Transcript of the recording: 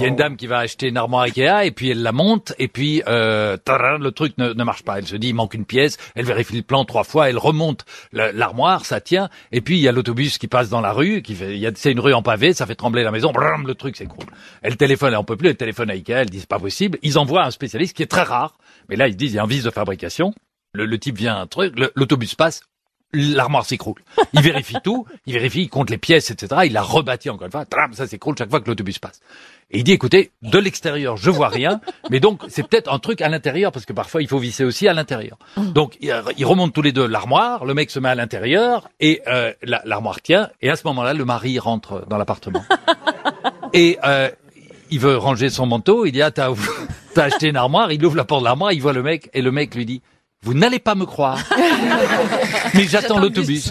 y a une dame qui va acheter une armoire Ikea et puis elle la monte et puis euh, le truc ne, marche pas. Elle se dit il manque une pièce, elle vérifie le plan trois fois, elle remonte l'armoire, ça tient et puis il y a l'autobus qui passe dans la rue, qui fait, il c'est une rue en pavé, ça fait trembler la maison, brum, le truc s'écroule. Elle téléphone, elle en peut plus, elle téléphone à Ikea, elle dit c'est pas possible. Ils envoient un spécialiste qui est très rare, mais là ils disent il y a un vice de fabrication. Le, le type vient un truc, l'autobus passe, l'armoire s'écroule. Il vérifie tout, il vérifie, il compte les pièces, etc. Il la rebâtit encore une fois, ça s'écroule chaque fois que l'autobus passe. Et il dit, écoutez, de l'extérieur, je vois rien, mais donc c'est peut-être un truc à l'intérieur, parce que parfois il faut visser aussi à l'intérieur. Donc ils remontent tous les deux l'armoire, le mec se met à l'intérieur, et euh, la- l'armoire tient, et à ce moment-là, le mari rentre dans l'appartement. Et euh, il veut ranger son manteau, il dit, ah, t'as acheté une armoire, il ouvre la porte de l'armoire, il voit le mec, et le mec lui dit, vous n'allez pas me croire, mais j'attends l'autobus.